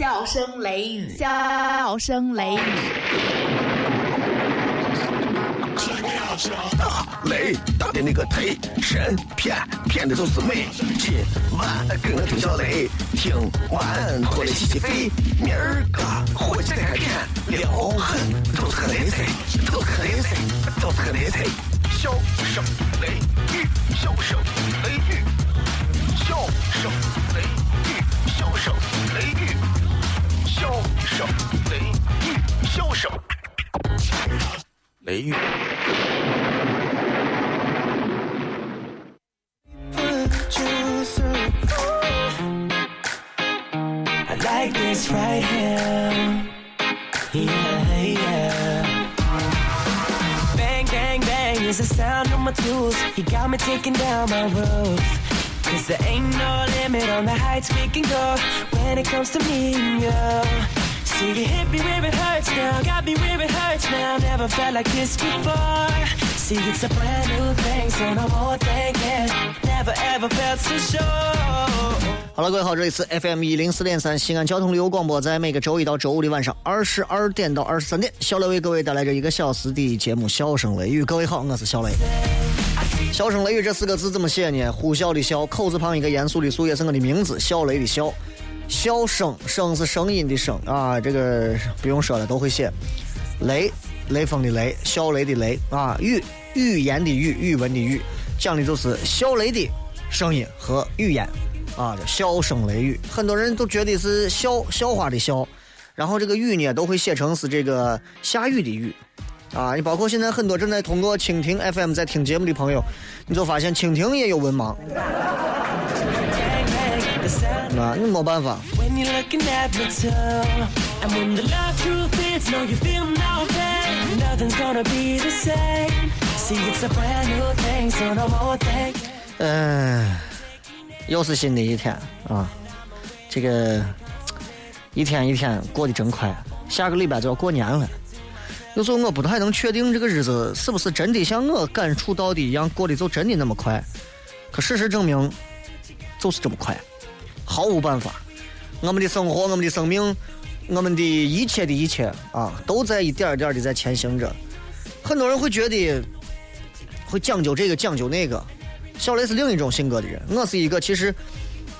笑声雷雨，笑声雷雨。大雷大的那个忒神骗骗的都是美。今晚跟我听小雷，听完过来洗洗肺。明儿个火气再开片，撩狠都是个雷菜，都是个雷菜，都是个雷菜。笑声雷雨，笑声雷雨，笑声雷雨，笑声雷雨，笑声雷雨，笑声雷雨。I like this right here. Yeah, yeah. Bang, bang, bang is the sound of my tools. You got me taking down my roof. Cause there ain't no limit on the heights we can go when it comes to me and you. See, you hit me where it hurts now, got me where it hurts now. Never felt like this before. See, it's a brand new thing, so no more thinking. Never ever felt so sure. 好了，各位好，这里是 FM 一零四点三西安交通旅游广播，在每个周一到周五的晚上二十二点到二十三点，小雷为各位带来这一个小时的节目《笑声雷雨》。各位好，我是小雷。笑声雷雨这四个字怎么写呢？呼啸的啸，口字旁一个严肃的肃，也是我的名字，笑雷的笑。笑声声是声音的声啊，这个不用说了，都会写。雷，雷锋的雷，小雷的雷啊，语，语言的语，语文的语，讲的就是小雷的声音和语言。啊，叫笑声雷雨，很多人都觉得是笑笑话的笑，然后这个雨呢都会写成是这个下雨的雨，啊，你包括现在很多正在通过蜻蜓 FM 在听节目的朋友，你就发现蜻蜓也有文盲，啊，那没办法。嗯，又是新的一天啊，这个一天一天过得真快，下个礼拜就要过年了。有时候我不太能确定这个日子是不是真的像我感触到的一样过得就真的那么快，可事实证明就是这么快，毫无办法。我们的生活，我们的生命，我们的一切的一切啊，都在一点儿点儿的在前行着。很多人会觉得会讲究这个讲究那个，小雷是另一种性格的人，我是一个其实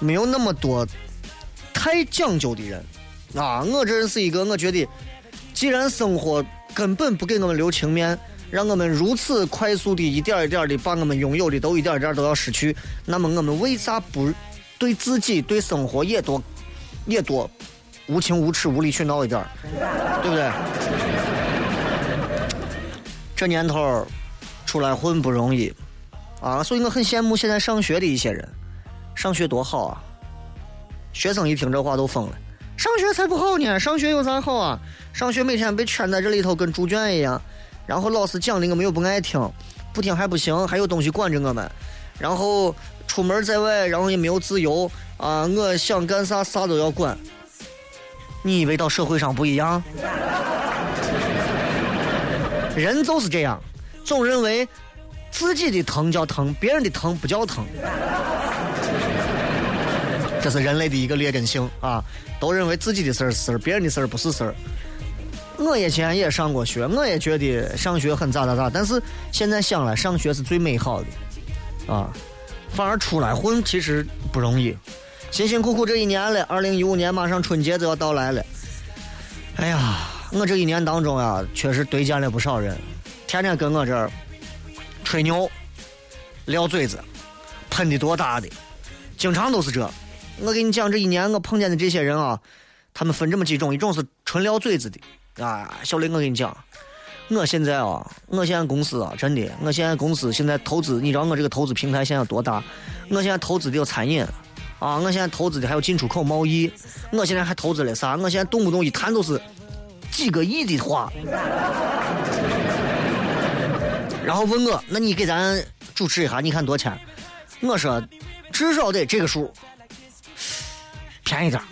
没有那么多太讲究的人啊。我这人是一个，我觉得既然生活根本不给我们留情面，让我们如此快速的一点一点的把我们拥有的都一点一点都要失去，那么我们为啥不对自己、对生活也多也多无情无耻、无理取闹一点，对不对？这年头出来混不容易啊，所以我很羡慕现在上学的一些人，上学多好啊！学生一听这话都疯了，上学才不好呢，上学有啥好啊？上学每天被圈在这里头跟猪圈一样，然后老师讲的我们又不爱听，不听还不行，还有东西管着我们，然后出门在外，然后也没有自由啊！我想干啥啥都要管。你以为到社会上不一样？人就是这样，总认为自己的疼叫疼，别人的疼不叫疼。这是人类的一个劣根性啊！都认为自己的事儿是事儿，别人的事儿不是事儿。我以前也上过学，我也觉得上学很咋咋咋，但是现在想来，上学是最美好的啊！反而出来混其实不容易，辛辛苦苦这一年了，二零一五年马上春节就要到来了。哎呀，我这一年当中啊，确实对见了不少人，天天跟我这儿吹牛、撂嘴子、喷的多大的，经常都是这。我给你讲，这一年我碰见的这些人啊，他们分这么几种，一种是纯撂嘴子的啊。小雷，我跟你讲，我现在啊，我现在公司啊，真的，我现在公司现在投资，你知道我这个投资平台现在有多大？我现在投资的有餐饮啊，我现在投资的还有进出口贸易，我现在还投资了啥？我现在动不动一谈都是几个亿的花。然后问我，那你给咱主持一下，你看多少钱？我说至少得这个数。便宜点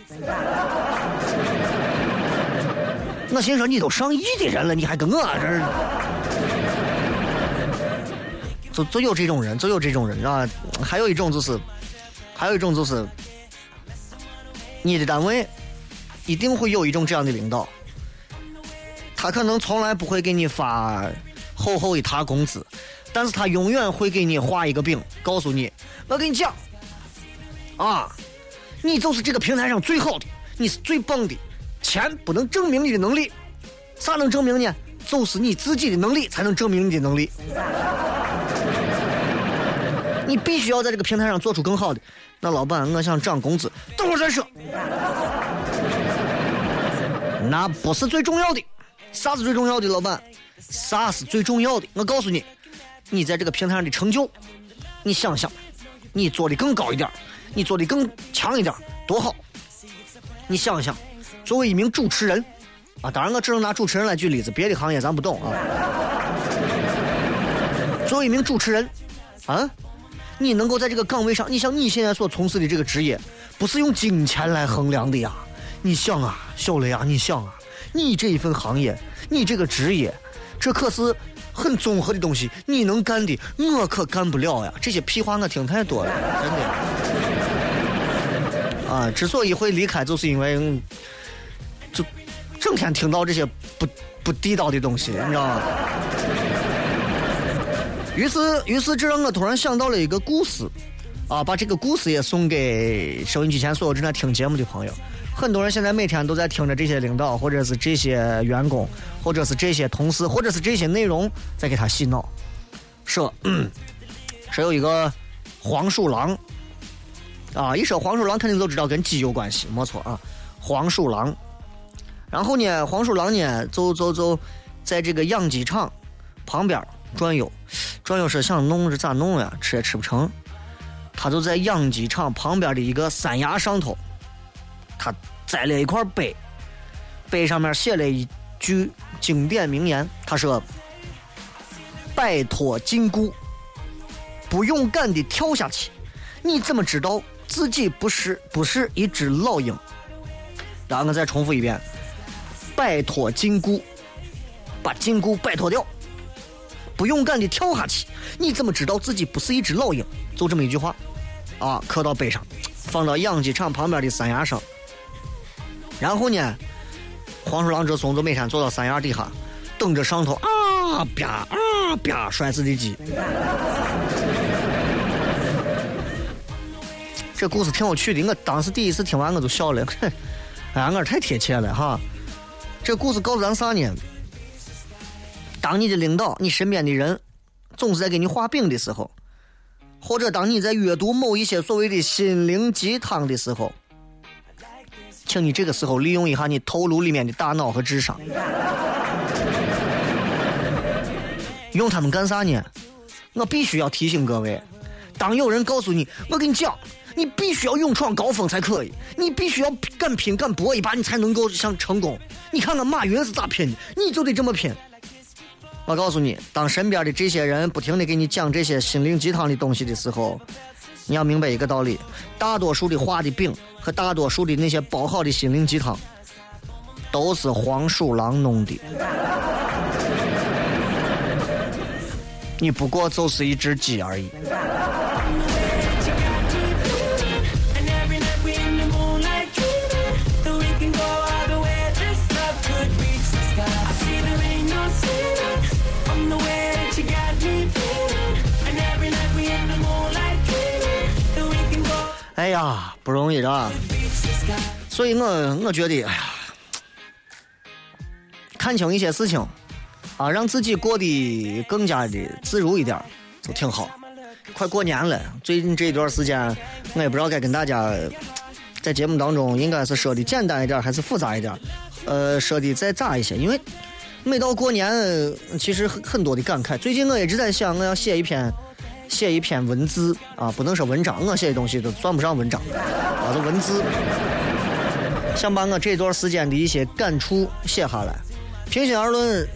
我心说你都上亿的人了，你还跟我这儿，就就有这种人，就有这种人啊。还有一种就是，还有一种就是，你的单位一定会有一种这样的领导，他可能从来不会给你发厚厚一沓工资，但是他永远会给你画一个饼，告诉你，我跟你讲，啊，你就是这个平台上最好的，你是最棒的，钱不能证明你的能力，啥能证明呢？就是你自己的能力才能证明你的能力。你必须要在这个平台上做出更好的。那老板，我想涨工资，等会儿再说。那不是最重要的，啥是最重要的？老板，啥是最重要的？我告诉你，你在这个平台上的成就，你想想，你做的更高一点，你做的更强一点，多好！你想一想，作为一名主持人，啊，当然我只能拿主持人来举例子，别的行业咱不懂啊。作为一名主持人，啊。你能够在这个岗位上，你像你现在所从事的这个职业，不是用金钱来衡量的呀。你想啊，小雷啊，你想啊，你这一份行业，你这个职业，这可是很综合的东西。你能干的，我可干不了呀。这些屁话我听太多了，真的。啊，之所以会离开，就是因为就整天听到这些不不地道的东西，你知道吗？于是，于是这让我突然想到了一个故事，啊，把这个故事也送给收音机前所有正在听节目的朋友。很多人现在每天都在听着这些领导，或者是这些员工，或者是这些同事，或者是这些内容在给他洗脑。说，说有一个黄鼠狼，啊，一说黄鼠狼肯定都知道跟鸡有关系，没错啊，黄鼠狼。然后呢，黄鼠狼呢，就就就在这个养鸡场旁边。转悠，转悠是想弄是咋弄呀？吃也吃不成。他就在养鸡场旁边的一个山崖上头，他栽了一块碑，碑上面写了一句经典名言，他说：“摆脱禁锢，不勇敢的跳下去，你怎么知道自己不是不是一只老鹰？”然后我再重复一遍：“摆脱禁锢，把禁锢摆脱掉。”不勇敢的跳下去，你怎么知道自己不是一只老鹰？就这么一句话，啊，刻到碑上，放到养鸡场旁边的山崖上。然后呢，黄鼠狼这怂就每天坐到山崖底下，等着上头啊啪啊啪摔死的鸡。这故事挺有趣的，我当时第一次听完我就笑了，哎，我太贴切了哈。这故事告诉咱啥呢？当你的领导、你身边的人总是在给你画饼的时候，或者当你在阅读某一些所谓的心灵鸡汤的时候，请你这个时候利用一下你头颅里面的大脑和智商，用他们干啥呢？我必须要提醒各位：当有人告诉你，我跟你讲，你必须要勇闯高峰才可以，你必须要敢拼敢搏一把，你才能够想成功。你看看马云是咋拼的，你就得这么拼。我告诉你，当身边的这些人不停的给你讲这些心灵鸡汤的东西的时候，你要明白一个道理：大多数的画的饼和大多数的那些煲好的心灵鸡汤，都是黄鼠狼弄的。你不过就是一只鸡而已。哎呀，不容易的，所以我我觉得，哎呀，看清一些事情，啊，让自己过得更加的自如一点，就挺好。快过年了，最近这一段时间，我也不知道该跟大家在节目当中应该是说的简单一点，还是复杂一点，呃，说的再杂一些，因为每到过年，其实很很多的感慨。最近我一直在想，我要写一篇。写一篇文字啊，不能说文章，我写的东西都算不上文章，啊，是文字。想把我这段时间的一些感触写下来。平心而论，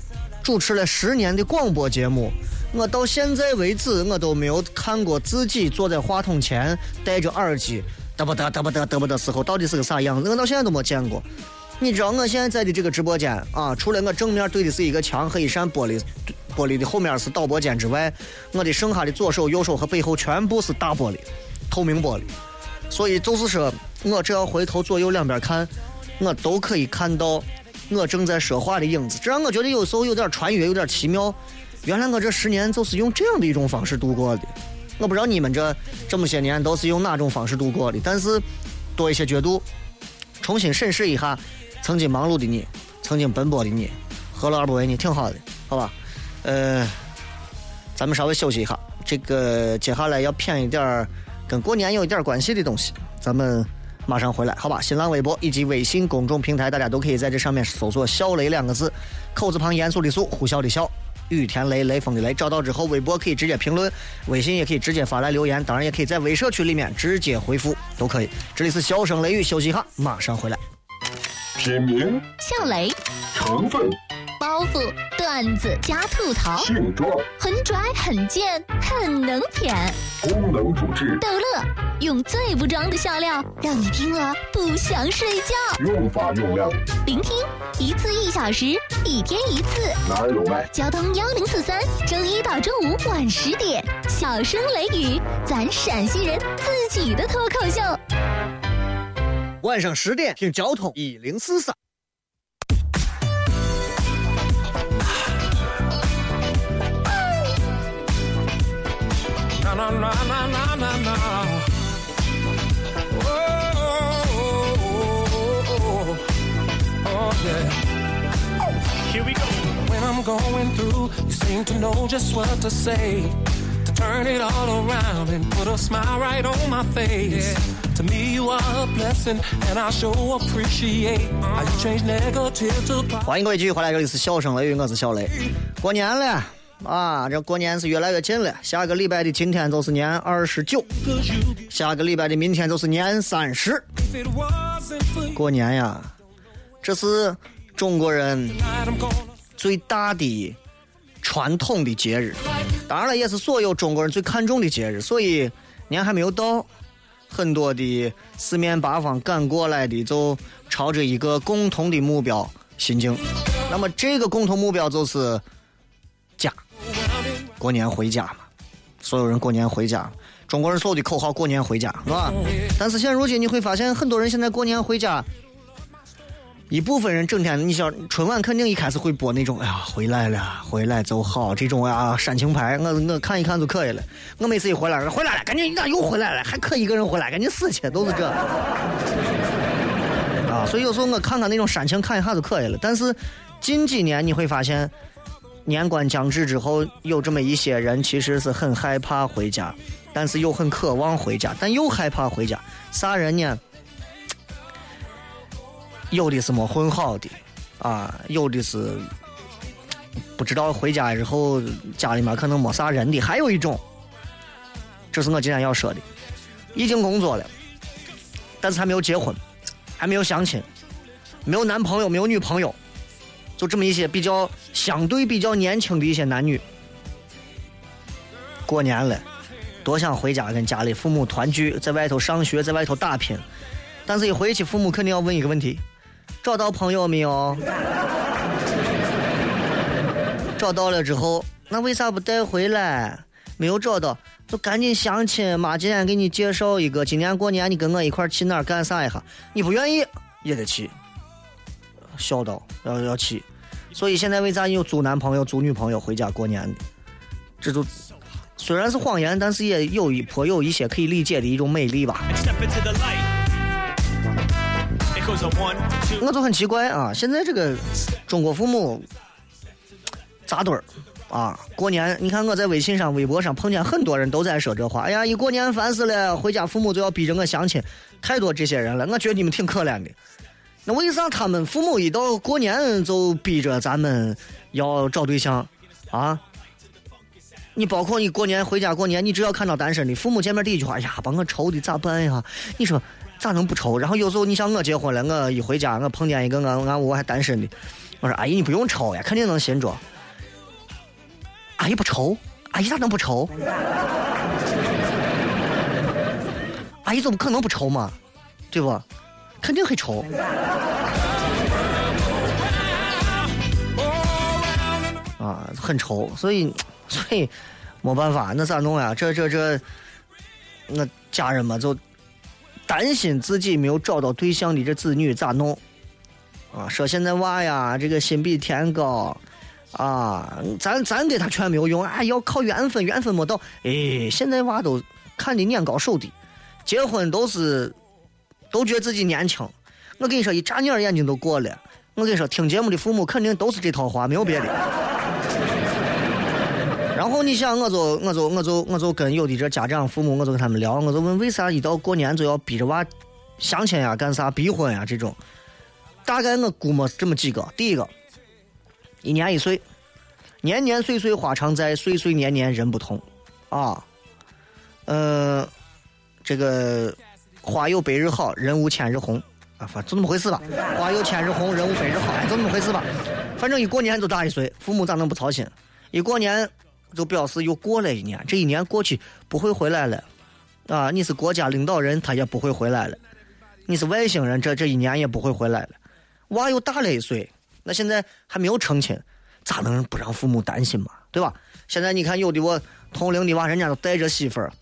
主持了十年的广播节目，我到现在为止，我都没有看过自己坐在话筒前戴着耳机嘚不嘚嘚不嘚嘚不嘚时候到底是个啥样子，我到现在都没见过。你知道我现在在的这个直播间啊，除了我正面对的是一个墙和一扇玻璃。玻璃的后面是导播间之外，我的剩下的左手、右手和背后全部是大玻璃，透明玻璃。所以就是说，我只要回头左右两边看，我都可以看到我正在说话的影子，这让我觉得有时候有点穿越，有点奇妙。原来我这十年就是用这样的一种方式度过的。我不知道你们这这么些年都是用哪种方式度过的，但是多一些角度，重新审视一下曾经忙碌的你，曾经奔波的你，何乐而不为呢？挺好的，好吧？呃，咱们稍微休息一下，这个接下来要偏一点跟过年有一点关系的东西，咱们马上回来，好吧？新浪微博以及微信公众平台，大家都可以在这上面搜索“小雷”两个字，口字旁严肃的肃，呼啸的啸。雨田雷，雷锋的雷，找到之后，微博可以直接评论，微信也可以直接发来留言，当然也可以在微社区里面直接回复，都可以。这里是笑声雷雨，休息一下，马上回来。品名、笑雷，成分、包袱、段子加吐槽，性状、很拽很贱很能舔，功能主治、逗乐，用最不装的笑料，让你听了不想睡觉。用法用量，聆听一次一小时，一天一次。哪有卖？交通幺零四三，周一到周五晚十点，小声雷雨，咱陕西人自己的脱口秀。晚上十点听交通一零四三。Na na na na na na na. Oh, oh, oh, oh, oh, yeah. Here we go. When I'm going through, you seem to know just what to say. Turn it all around and put a smile right on my face. To me, you are a blessing, and I sure appreciate how you change negative to positive. 欢迎各位继续回来，这里是笑声雷雨，我是小雷。过年了啊，这过年是越来越近了。下个礼拜的今天就是年二十九，下个礼拜的明天就是年三十。过年呀，这是中国人最大的传统的节日，当然了，也是所有中国人最看重的节日。所以年还没有到，很多的四面八方赶过来的，就朝着一个共同的目标行进。那么这个共同目标就是家，过年回家嘛，所有人过年回家。中国人所有的口号“过年回家”是吧？但是现如今你会发现，很多人现在过年回家，一部分人整天，你想春晚肯定一开始会播那种，哎呀回来了，回来就好这种啊煽情牌，我我看一看就可以了。我每次一回来，回来了，赶紧你咋又回来了？还可一个人回来，赶紧死去，都是这。啊，所以有时候我看看那种煽情，看一下就可以了。但是近几年你会发现，年关将至之后，有这么一些人其实是很害怕回家，但是又很渴望回家，但又害怕回家。啥人呢？有的是没混好的，啊，有的是不知道回家之后家里面可能没啥人的，还有一种，这是我今天要说的，已经工作了，但是还没有结婚，还没有相亲，没有男朋友，没有女朋友，就这么一些比较相对比较年轻的一些男女，过年了，多想回家跟家里父母团聚，在外头上学，在外头打拼，但是一回去，父母肯定要问一个问题：找到朋友没有？找到了之后，那为啥不带回来？没有找到，就赶紧相亲。妈今天给你介绍一个，今年过年你跟我一块儿去哪儿干啥一下？你不愿意也得去，孝道要要去。所以现在为啥有租男朋友、租女朋友回家过年的？这就虽然是谎言，但是也有一颇有一些可以理解的一种美丽吧。我就很奇怪啊，现在这个中国父母扎堆儿啊，过年你看我在微信上、微博上碰见很多人都在说这话。哎呀，一过年烦死了，回家父母就要逼着我相亲，太多这些人了。我觉得你们挺可怜的。那为啥他们父母一到过年就逼着咱们要找对象啊？你包括你过年回家过年，你只要看到单身的，父母见面第一句话，哎呀，把我愁的咋办呀？你说咋能不愁？然后有时候你像我结婚了，我一回家，我碰见一个俺俺屋还单身的，我说阿姨你不用愁呀，肯定能寻着。阿姨不愁，阿姨咋能不愁？阿姨怎么可能不愁嘛？对不？肯定会愁。啊，很愁，所以，所以没办法，那咋弄呀？这这这，那家人们就担心自己没有找到对象的这子女咋弄啊，说现在娃呀，这个心比天高，啊，咱咱给他劝没有用啊，要靠缘分，缘分没到。哎，现在娃都看的眼高手低，结婚都是都觉得自己年轻。我跟你说，一眨眼眼睛都过了。我跟你说，听节目的父母肯定都是这套话，没有别的。然后你想，我就我就我就我就跟有的这家长父母，我就跟他们聊，我就问为啥一到过年就要逼着娃相亲呀、干啥逼婚呀这种。大概我估摸是这么几个：第一个，一年一岁，年年岁岁花常在，岁岁年年人不同，啊，呃，这个花有百日好，人无千日红，啊，反正就那么回事吧。花有千日红，人无百日好，就那么回事吧。反正一过年就大一岁，父母咋能不操心？一过年就表示又过了一年，这一年过去不会回来了，啊，你是国家领导人，他也不会回来了；你是外星人，这这一年也不会回来了。娃又大了一岁，那现在还没有成亲，咋能不让父母担心嘛？对吧？现在你看，有的我同龄的娃，人家都带着媳妇儿，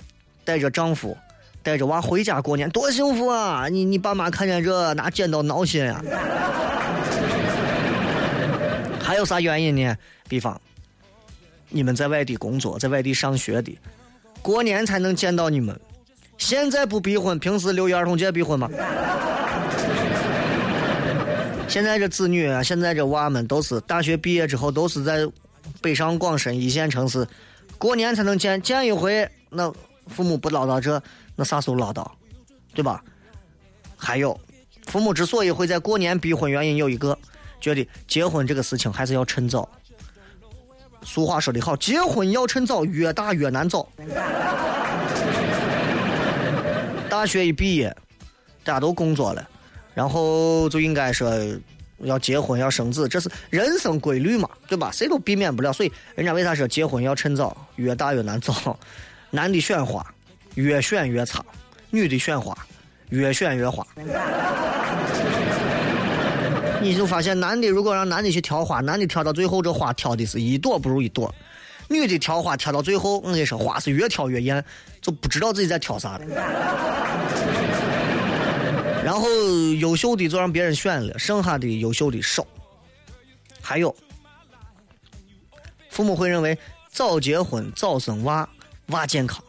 带着丈夫，带着娃回家过年，多幸福啊！你你爸妈看见这拿剪刀挠心呀、还有啥原因呢？比方，你们在外地工作，在外地上学的，过年才能见到你们。现在不逼婚，平时六一儿童节逼婚吗？现在这子女啊，现在这娃们都是大学毕业之后都是在北上广深一线城市，过年才能见见一回。那父母不唠叨这，那啥时候唠叨，对吧？还有，父母之所以会在过年逼婚，原因有一个，觉得结婚这个事情还是要趁早。俗话说得好，结婚要趁早，越大越难找。大学一毕业，大家都工作了。然后就应该说要结婚要生子，这是人生规律嘛，对吧？谁都避免不了。所以人家为啥说结婚要趁早，越大越难找？男的选花越选越差，女的选花越选越花。你就发现男的如果让男的去挑花，男的挑到最后这花挑的是一朵不如一朵；女的挑花挑到最后，我跟你说花是越挑越艳，就不知道自己在挑啥了。然后优秀的就让别人选了，剩下的优秀的少。还有，父母会认为早结婚早生娃，娃健康。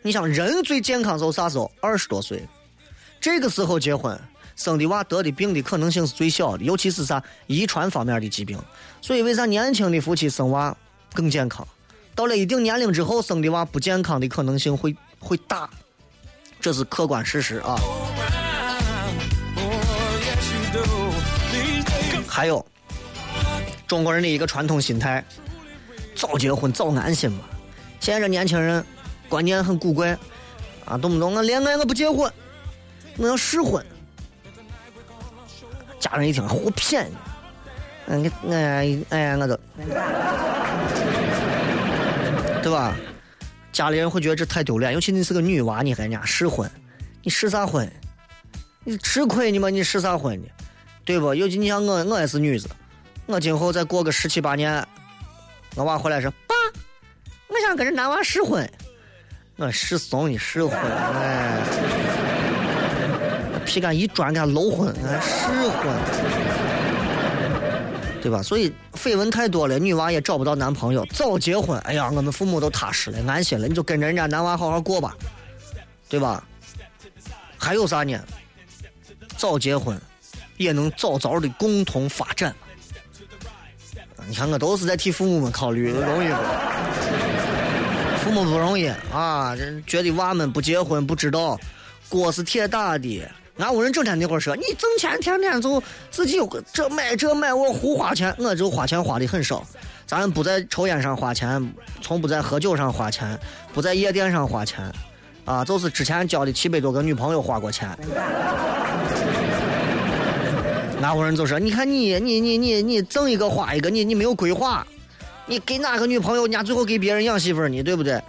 你想人最健康时候啥时候？二十多岁，这个时候结婚生的娃得的病的可能性是最小的，尤其是啥遗传方面的疾病。所以为啥年轻的夫妻生娃更健康？到了一定年龄之后生的娃不健康的可能性会会大，这是客观事实啊。还有中国人的一个传统心态，早结婚早安心嘛。现在这年轻人观念很古怪啊，动不动我恋爱我不结婚，我要试婚。家人一听胡骗你，嗯，哎哎我都，对吧？家里人会觉得这太丢脸，尤其你是个女娃，你还人家试婚，你试啥婚？你吃亏你吗？你试啥婚呢？对不？尤其你像我，我也是女子，我今后再过个十七八年，我娃回来说：“爸，我想跟这男娃试婚。”我试怂你试婚，哎，皮杆一转给他搂婚，哎，试婚，对吧？所以绯闻太多了，女娃也找不到男朋友，早结婚，哎呀，我们父母都踏实了，安心了，你就跟着人家男娃好好过吧，对吧？还有啥呢？早结婚。也能早早的共同发展。你看，我都是在替父母们考虑，容易不？父母不容易啊！觉得娃们不结婚不知道，锅是铁打的。俺屋人整天那会儿说，你挣钱天天就自己有个这买这买，我胡花钱，我就花钱花的很少。咱不在抽烟上花钱，从不在喝酒上花钱，不在夜店上花钱，啊，就是之前交的七百多个女朋友花过钱。俺屋人就说：“你看你，你你你你挣一个花一个，你你没有规划，你给哪个女朋友，人家最后给别人养媳妇儿呢，对不对？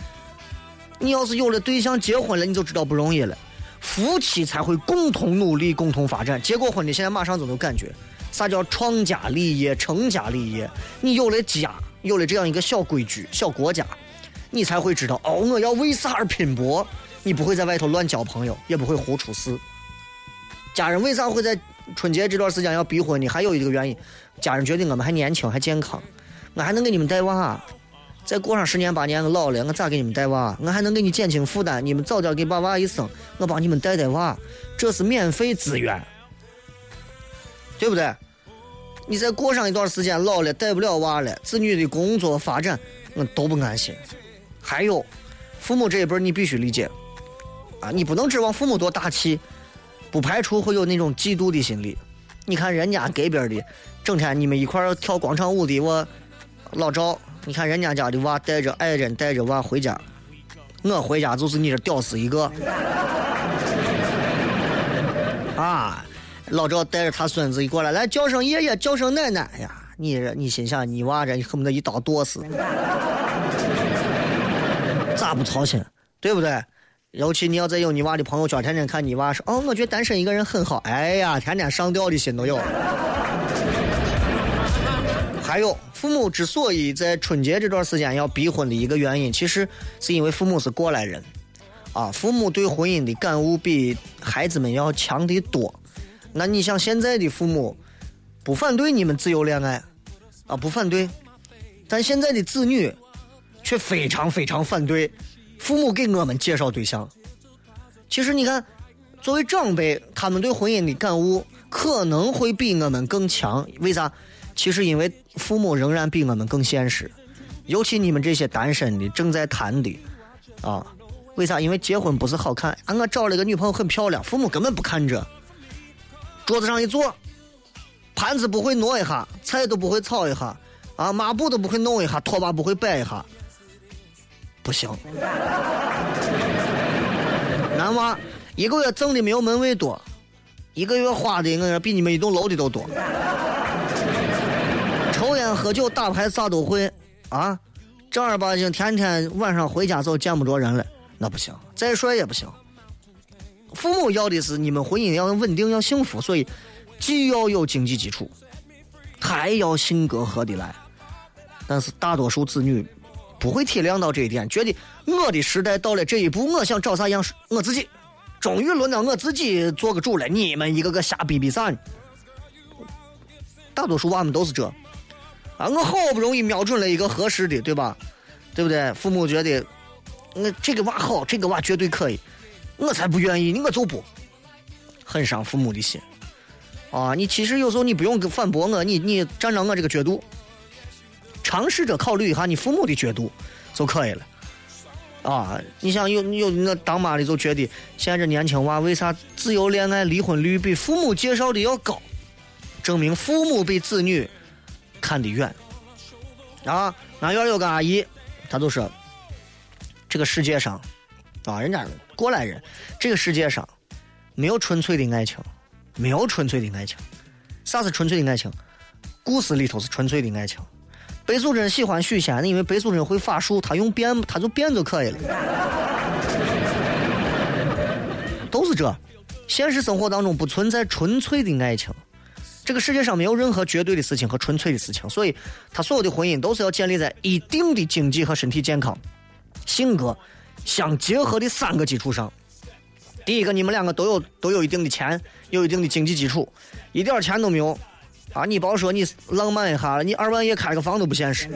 你要是有了对象结婚了，你就知道不容易了。夫妻才会共同努力，共同发展。结过婚的现在马上就能感觉啥叫创家立业、成家立业。你有了家，有了这样一个小规矩、小国家，你才会知道哦，我要为啥而拼搏。你不会在外头乱交朋友，也不会胡出事。家人为啥会在？春节这段时间要逼婚呢，还有一个原因，家人觉得我们还年轻还健康，我还能给你们带娃。再过上十年八年，我老了，我咋给你们带娃？我还能给你减轻负担，你们早点给把娃一生，我帮你们带带娃，这是免费资源，对不对？你再过上一段时间，老了带不了娃了，子女的工作发展，我都不安心。还有，父母这一辈你必须理解，啊，你不能指望父母多大气，不排除会有那种嫉妒的心理。你看人家隔壁的，整天你们一块跳广场舞的，我老赵。你看人家家的娃带着爱人带着娃回家，我回家就是你这屌丝一个。啊，老赵带着他孙子一过来，来叫声爷爷，叫声奶奶哎呀！你你心想，你娃这恨不得一刀剁死，咋不操心？对不对？尤其你要再有你娃的朋友圈，天天看你娃说，哦，我觉得单身一个人很好。哎呀，天天上吊的心都有。还有，父母之所以在春节这段时间要逼婚的一个原因，其实是因为父母是过来人，啊，父母对婚姻的感悟比孩子们要强得多。那你像现在的父母，不反对你们自由恋爱，啊，不反对，但现在的子女却非常非常反对父母给我们介绍对象。其实你看，作为长辈，他们对婚姻的感悟可能会比我们更强，为啥？其实，因为父母仍然比我们更现实，尤其你们这些单身的、正在谈的，啊，为啥？因为结婚不是好看啊！我找了个女朋友很漂亮，父母根本不看这。桌子上一坐，盘子不会挪一下，菜都不会炒一下，啊，抹布都不会弄一下，拖把不会摆一下，不行。男娃一个月挣的没有门卫多，一个月花的我说比你们一栋楼的都多。喝酒打牌啥都会啊，正儿八经天天晚上回家就见不着人了，那不行，再帅也不行。父母要的是你们婚姻要稳定要幸福，所以既要有经济基础，还要性格合得来。但是大多数子女不会体谅到这一点，觉得我的时代到了这一步，我想找啥样我自己，终于轮到我自己做个主了，你们一个个瞎逼逼啥呢？大多数娃们都是这。啊，我好不容易瞄准了一个合适的，对吧？对不对？父母觉得，我这个娃好，这个娃绝对可以，我才不愿意，我就不，很伤父母的心。啊，你其实有时候你不用反驳我，你你站到我这个角度，尝试着考虑一下你父母的角度就可以了。啊，你想有有那当妈的就觉得，现在这年轻娃为啥自由恋爱离婚率比父母介绍的要高？证明父母比子女。看得远啊！俺院有个阿姨，她就说：“这个世界上啊，人家过来人，这个世界上没有纯粹的爱情，没有纯粹的爱情。啥是纯粹的爱情？故事里头是纯粹的爱情。白素贞喜欢许仙，因为白素贞会法术，她用变，她就变就可以了。都是这，现实生活当中不存在纯粹的爱情。”这个世界上没有任何绝对的事情和纯粹的事情，所以他所有的婚姻都是要建立在一定的经济和身体健康、性格相结合的三个基础上。第一个，你们两个都有都有一定的钱，有一定的经济基础，一点钱都没有啊！你别说你浪漫一下了，你二万也开个房都不现实。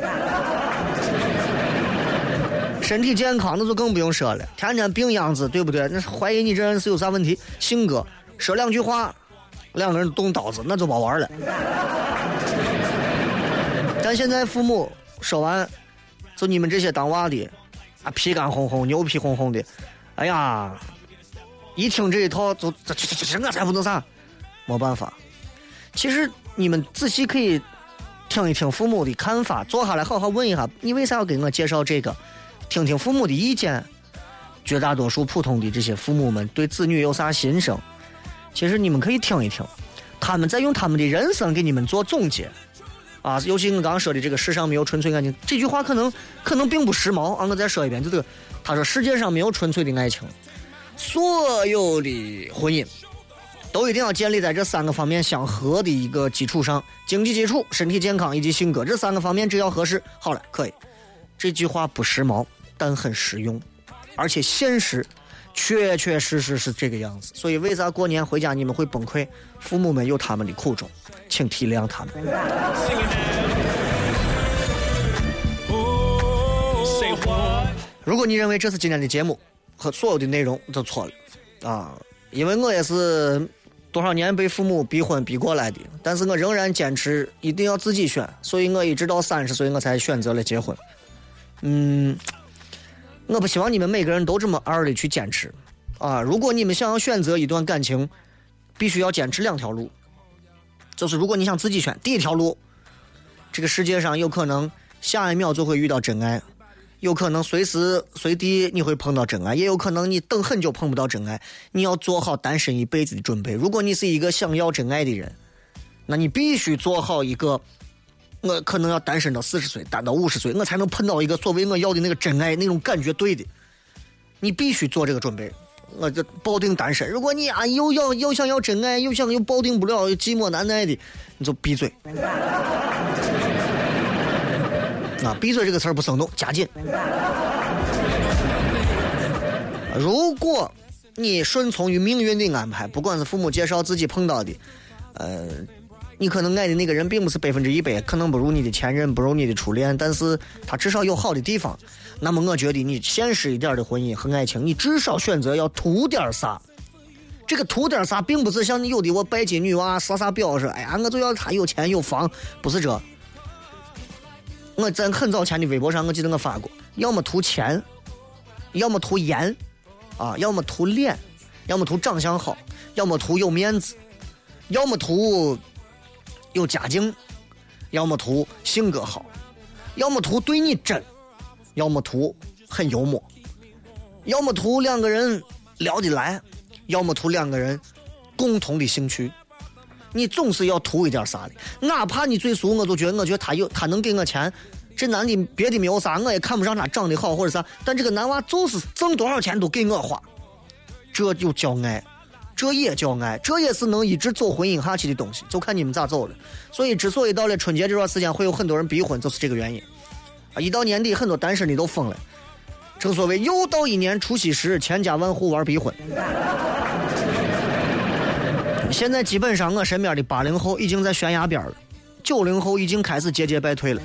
身体健康那就更不用说了，天天病样子，对不对？那怀疑你这人是有啥问题？性格说两句话。两个人动刀子，那就别玩了。但现在父母说完，就你们这些当娃的，啊，皮干红红、牛皮哄哄的，哎呀，一听这一套，就这这这这，我才不能啥，没办法。其实你们仔细可以听一听父母的看法，坐下来好好问一下，你为啥要给我介绍这个？听听父母的意见。绝大多数普通的这些父母们对子女有啥心声？其实你们可以听一听，他们在用他们的人生给你们做总结，啊，尤其我刚刚说的这个“世上没有纯粹爱情”这句话，可能可能并不时髦啊。我再说一遍，就这个，他说世界上没有纯粹的爱情，所有的婚姻都一定要建立在这三个方面相合的一个基础上：经济基础、身体健康以及性格这三个方面只要合适，好了，可以。这句话不时髦，但很实用，而且现实。确确实实是这个样子。所以为啥过年回家你们会崩溃？父母们有他们的苦衷，请体谅他们。如果你认为这是今天的节目和所有的内容都错了啊，因为我也是多少年被父母逼婚逼过来的，但是我仍然坚持一定要自己选，所以我一直到三十岁我才选择了结婚。嗯，我不希望你们每个人都这么二的去坚持啊！如果你们想要选择一段感情，必须要坚持两条路，就是如果你想自己选，第一条路，这个世界上有可能下一秒就会遇到真爱。有可能随时随地你会碰到真爱，也有可能你等很久碰不到真爱。你要做好单身一辈子的准备。如果你是一个想要真爱的人，那你必须做好一个，我可能要单身到四十岁，单到五十岁，我才能碰到一个所谓我要的那个真爱，那种感觉对的。你必须做这个准备。我就抱定单身。如果你啊又要又想要真爱，又想又抱定不了，又寂寞难耐的，你就闭嘴。啊，闭嘴这个词儿不生动，加紧。如果你顺从于命运的安排，不管是父母介绍自己碰到的，呃，你可能爱的那个人并不是百分之一百，可能不如你的前任，不如你的初恋，但是他至少有好的地方。那么我觉得你现实一点的婚姻和爱情，你至少选择要图点啥。这个图点啥，并不是像有的我拜金女娃撒撒表示，哎呀，我就要他有钱有房，不是这。我在很早前的微博上，我记得我发过，要么图钱，要么图颜，啊，要么图脸，要么图长相好，要么图有面子，要么图有家境，要么图性格好，要么图对你真，要么图很幽默，要么图两个人聊得来，要么图两个人共同的兴趣。你总是要图一点啥的，哪怕你最俗，我都觉得，我觉得他有，他能给我钱，这男的别的没有啥，我也看不上他长得好或者啥，但这个男娃就是挣多少钱都给我花，这就叫爱，这也叫爱，这也是能一直走婚姻下去的东西，就看你们咋走了。所以，之所以到了春节这段时间会有很多人逼婚，就是这个原因。啊，一到年底，很多单身的都疯了。正所谓又到一年除夕时，千家万户玩逼婚。现在基本上我身边的八零后已经在悬崖边了，九零后已经开始节节败退了。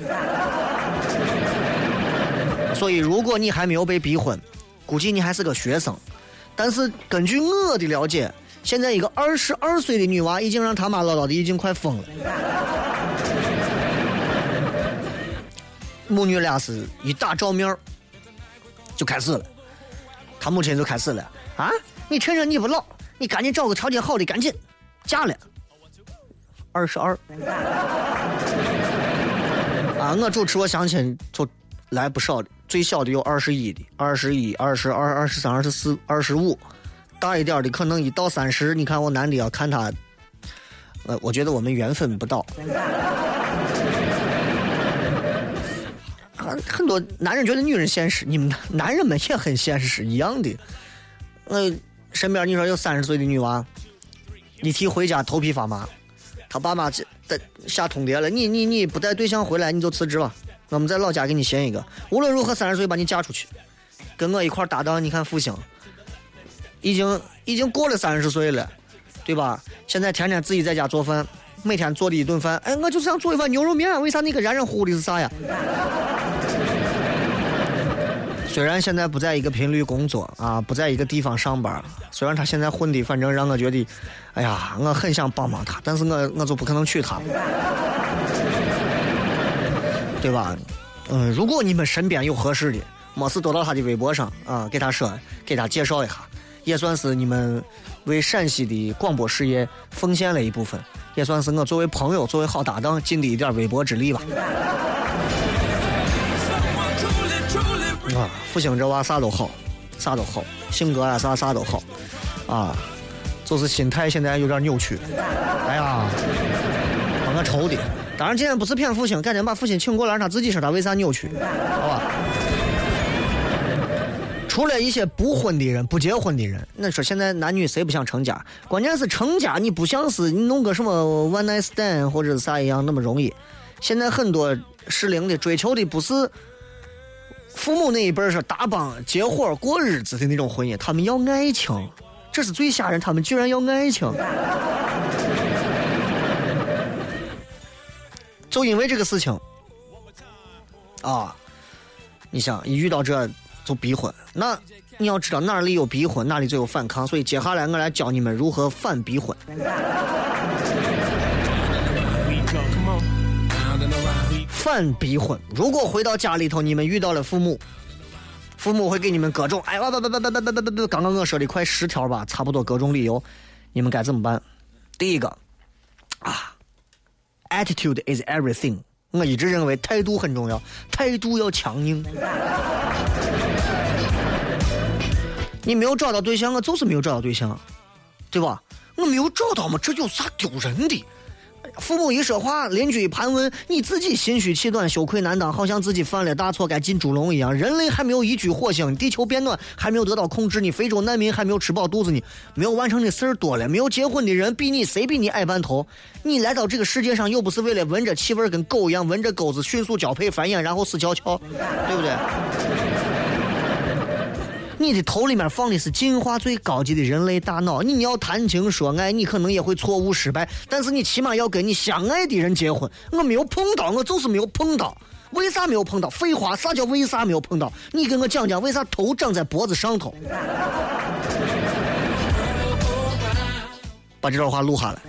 所以，如果你还没有被逼婚，估计你还是个学生。但是根据我的了解，现在一个二十二岁的女娃已经让他妈唠叨的已经快疯了。母女俩是一打照面就开始了，他母亲就开始了啊！你趁着你不老，你赶紧找个条件好的，赶紧嫁了。二十二 啊！我主持我相亲就来不少的，最小的有二十一的，二十一、二十二、二十三、二十四、二十五，大一点的可能一到三十，你看我男的要看他，呃，我觉得我们缘分不到。很 很多男人觉得女人现实，你们男人们也很现实一样的。我身边你说有三十岁的女娃，一提回家头皮发麻，他爸妈这在下通牒了，你你你不带对象回来你就辞职吧，我们在老家给你寻一个，无论如何三十岁把你嫁出去，跟我一块搭档，你看复兴，已经已经过了三十岁了，对吧？现在天天自己在家做饭，每天做的一顿饭，哎，我就想做一碗牛肉面，为啥那个冉冉乎乎的是啥呀？虽然现在不在一个频率工作啊，不在一个地方上班，虽然他现在混的反正让我觉得，哎呀，我很想帮帮他，但是我我就不可能娶她，对吧？嗯，如果你们身边有合适的，没事多到他的微博上啊，给他说，给他介绍一下，也算是你们为陕西的广播事业奉献了一部分，也算是我作为朋友、作为好搭档尽的一点微薄之力吧。啊，复兴这娃啥都好，啥都好，性格啊啥啥都好，啊，就是心态现在有点扭曲。哎呀，把我愁的。当然今天不是骗复兴，赶紧把复兴请过来，让他自己说他为啥扭曲，好吧？除了一些不婚的人、不结婚的人，那说现在男女谁不想成家？关键是成家，你不像是你弄个什么 one night stand 或者是啥一样那么容易。现在很多适龄的追求的不是父母那一辈儿是搭帮结伙过日子的那种婚姻，他们要爱情，这是最吓人，他们居然要爱情。就因为这个事情，啊，你想一遇到这就逼婚，那你要知道哪里有逼婚，哪里就有反抗，所以接下来我来教你们如何反逼婚。反逼婚。如果回到家里头，你们遇到了父母，父母会给你们各种，哎，哇不不不不不不不不，刚刚我说的快十条吧，差不多各种理由，你们该怎么办？第一个，啊，attitude is everything。我一直认为态度很重要，态度要强硬。你没有找到对象，我就是没有找到对象，对吧？我没有找到嘛，这有啥丢人的？父母一说话，邻居一盘问，你自己心虚气短、羞愧难当，好像自己犯了大错该进猪笼一样。人类还没有移居火星，地球变暖还没有得到控制，你非洲难民还没有吃饱肚子呢，没有完成的事儿多了，没有结婚的人比你谁比你矮半头。你来到这个世界上又不是为了闻着气味跟狗一样闻着钩子迅速交配繁衍，然后死翘翘，对不对？你的头里面放的是进化最高级的人类大脑，你要谈情说爱，你可能也会错误失败，但是你起码要跟你相爱的人结婚。我没有碰到，我就是没有碰到。为啥没有碰到？废话，啥叫为啥没有碰到？你跟我讲讲，为啥头长在脖子上头？把这段话录下来。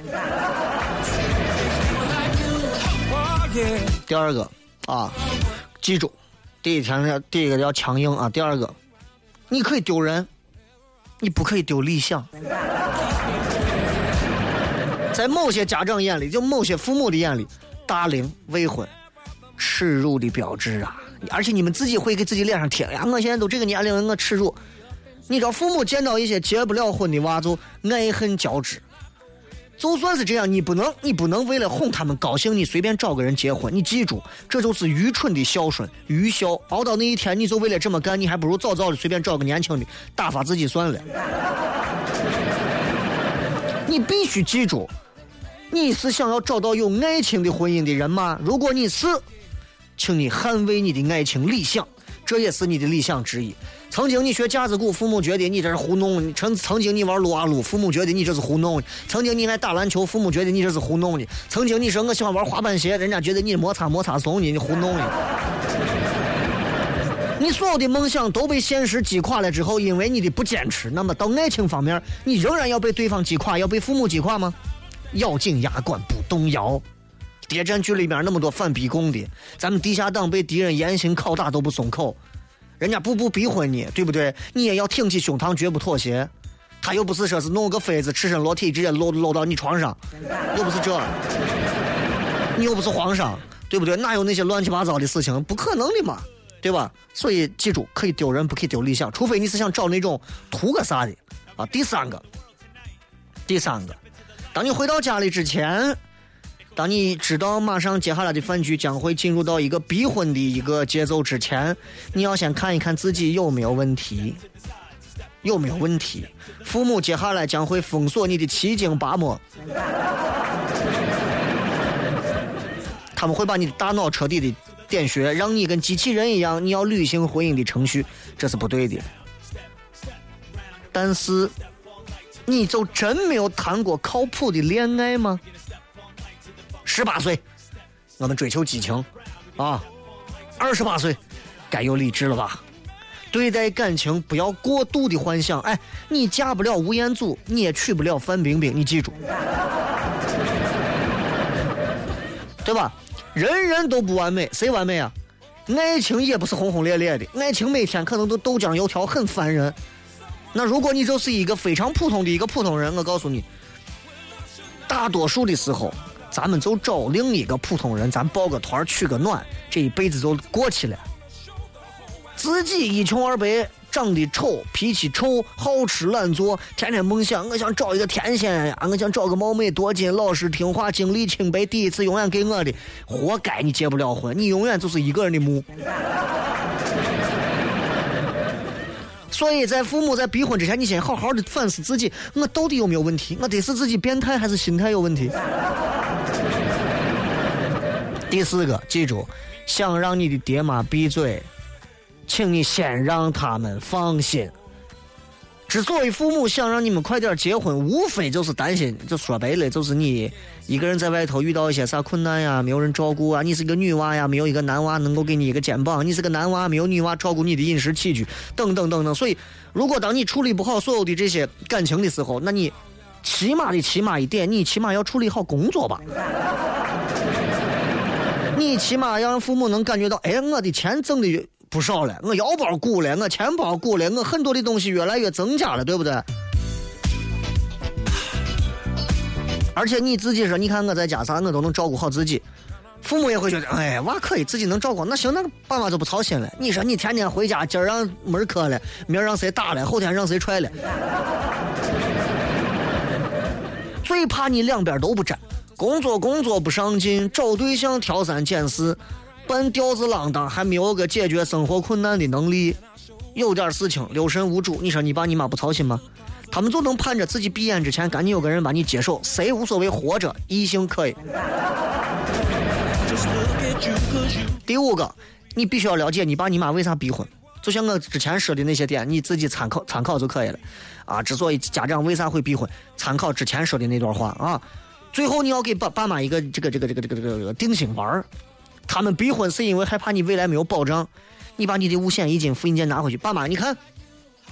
第二个啊，记住，第一天要第一个要强硬啊，第二个。你可以丢人，你不可以丢理想。在某些家长眼里，就某些父母的眼里，大龄未婚，耻辱的标志啊！而且你们自己会给自己脸上贴呀，我现在都这个年龄了，我耻辱。你知道，父母见到一些结不了婚的娃，就爱恨交织。就算是这样，你不能，你不能为了哄他们高兴，你随便找个人结婚。你记住，这就是愚蠢的孝顺，愚孝。熬到那一天，你就为了这么干，你还不如早早的随便找个年轻的打发自己算了。你必须记住，你是想要找到有爱情的婚姻的人吗？如果你是，请你捍卫你的爱情理想，这也是你的理想之一。曾经你学架子鼓，父母觉得你这是糊弄；曾曾经你玩撸啊撸，父母觉得你这是糊弄；曾经你爱打篮球，父母觉得你这是糊弄的；曾经你说我喜欢玩滑板鞋，人家觉得你摩擦摩擦怂你，你糊弄的。你所有的梦想都被现实击垮了之后，因为你的不坚持，那么到爱情方面，你仍然要被对方击垮，要被父母击垮吗？咬紧牙关不动摇。谍战剧里面那么多反逼供的，咱们地下党被敌人严刑拷打都不松口。人家步步逼婚你，对不对？你也要挺起胸膛，绝不妥协。他又不是说是弄个妃子赤身裸体直接搂搂到你床上，又不是这，你又不是皇上，对不对？哪有那些乱七八糟的事情？不可能的嘛，对吧？所以记住，可以丢人，不可以丢理想，除非你是想找那种图个啥的啊。第三个，第三个，当你回到家里之前。当你知道马上接下来的饭局将会进入到一个逼婚的一个节奏之前，你要先看一看自己有没有问题，有没有问题。父母接下来将会封锁你的七经八脉，他们会把你的大脑彻底的点穴，让你跟机器人一样，你要履行婚姻的程序，这是不对的。但是，你就真没有谈过靠谱的恋爱吗？十八岁，我们追求激情，啊，二十八岁，该有理智了吧？对待感情不要过度的幻想。哎，你嫁不了吴彦祖，你也娶不了范冰冰，你记住，对吧？人人都不完美，谁完美啊？爱情也不是轰轰烈烈的，爱情每天可能都豆浆油条，很烦人。那如果你就是一个非常普通的一个普通人，我告诉你，大多数的时候。咱们就找另一个普通人，咱抱个团取个暖，这一辈子就过去了。自己一穷二白，长得丑，脾气臭，好吃懒做，天天梦想我想找一个天仙呀，我想找个貌美多金、老实听话、经历清白、第一次永远给我的，活该你结不了婚，你永远就是一个人的墓。所以在父母在逼婚之前，你先好好的反思自己，我到底有没有问题？我得是自己变态还是心态有问题？第四个，记住，想让你的爹妈闭嘴，请你先让他们放心。之所以父母想让你们快点结婚，无非就是担心，就说白了，就是你一个人在外头遇到一些啥困难呀，没有人照顾啊，你是个女娃呀，没有一个男娃能够给你一个肩膀，你是个男娃，没有女娃照顾你的饮食起居，等等等等。所以，如果当你处理不好所有的这些感情的时候，那你起码的起码一点，你起码要处理好工作吧。你起码要让父母能感觉到，哎，我的钱挣的不少了，我腰包鼓了，我钱包鼓了，我很多的东西越来越增加了，对不对？而且你自己说，你看我在家啥，我都能照顾好自己，父母也会觉得，哎，娃可以自己能照顾，那行，那爸妈就不操心了。你说你天天回家，今儿让门磕了，明儿让谁打了，后天让谁踹了，最怕你两边都不沾。工作工作不上进，找对象挑三拣四，半吊子郎当，还没有个解决生活困难的能力，有点事情六神无主，你说你爸你妈不操心吗？他们就能盼着自己闭眼之前赶紧有个人把你接手，谁无所谓，活着异性可以。第五个，你必须要了解你爸你妈为啥逼婚，就像我之前说的那些点，你自己参考参考就可以了。啊，之所以家长为啥会逼婚，参考之前说的那段话啊。最后你要给爸爸妈一个这个这个这个这个这个定心丸儿，他们逼婚是因为害怕你未来没有保障，你把你的五险一金、复印件拿回去，爸妈你看，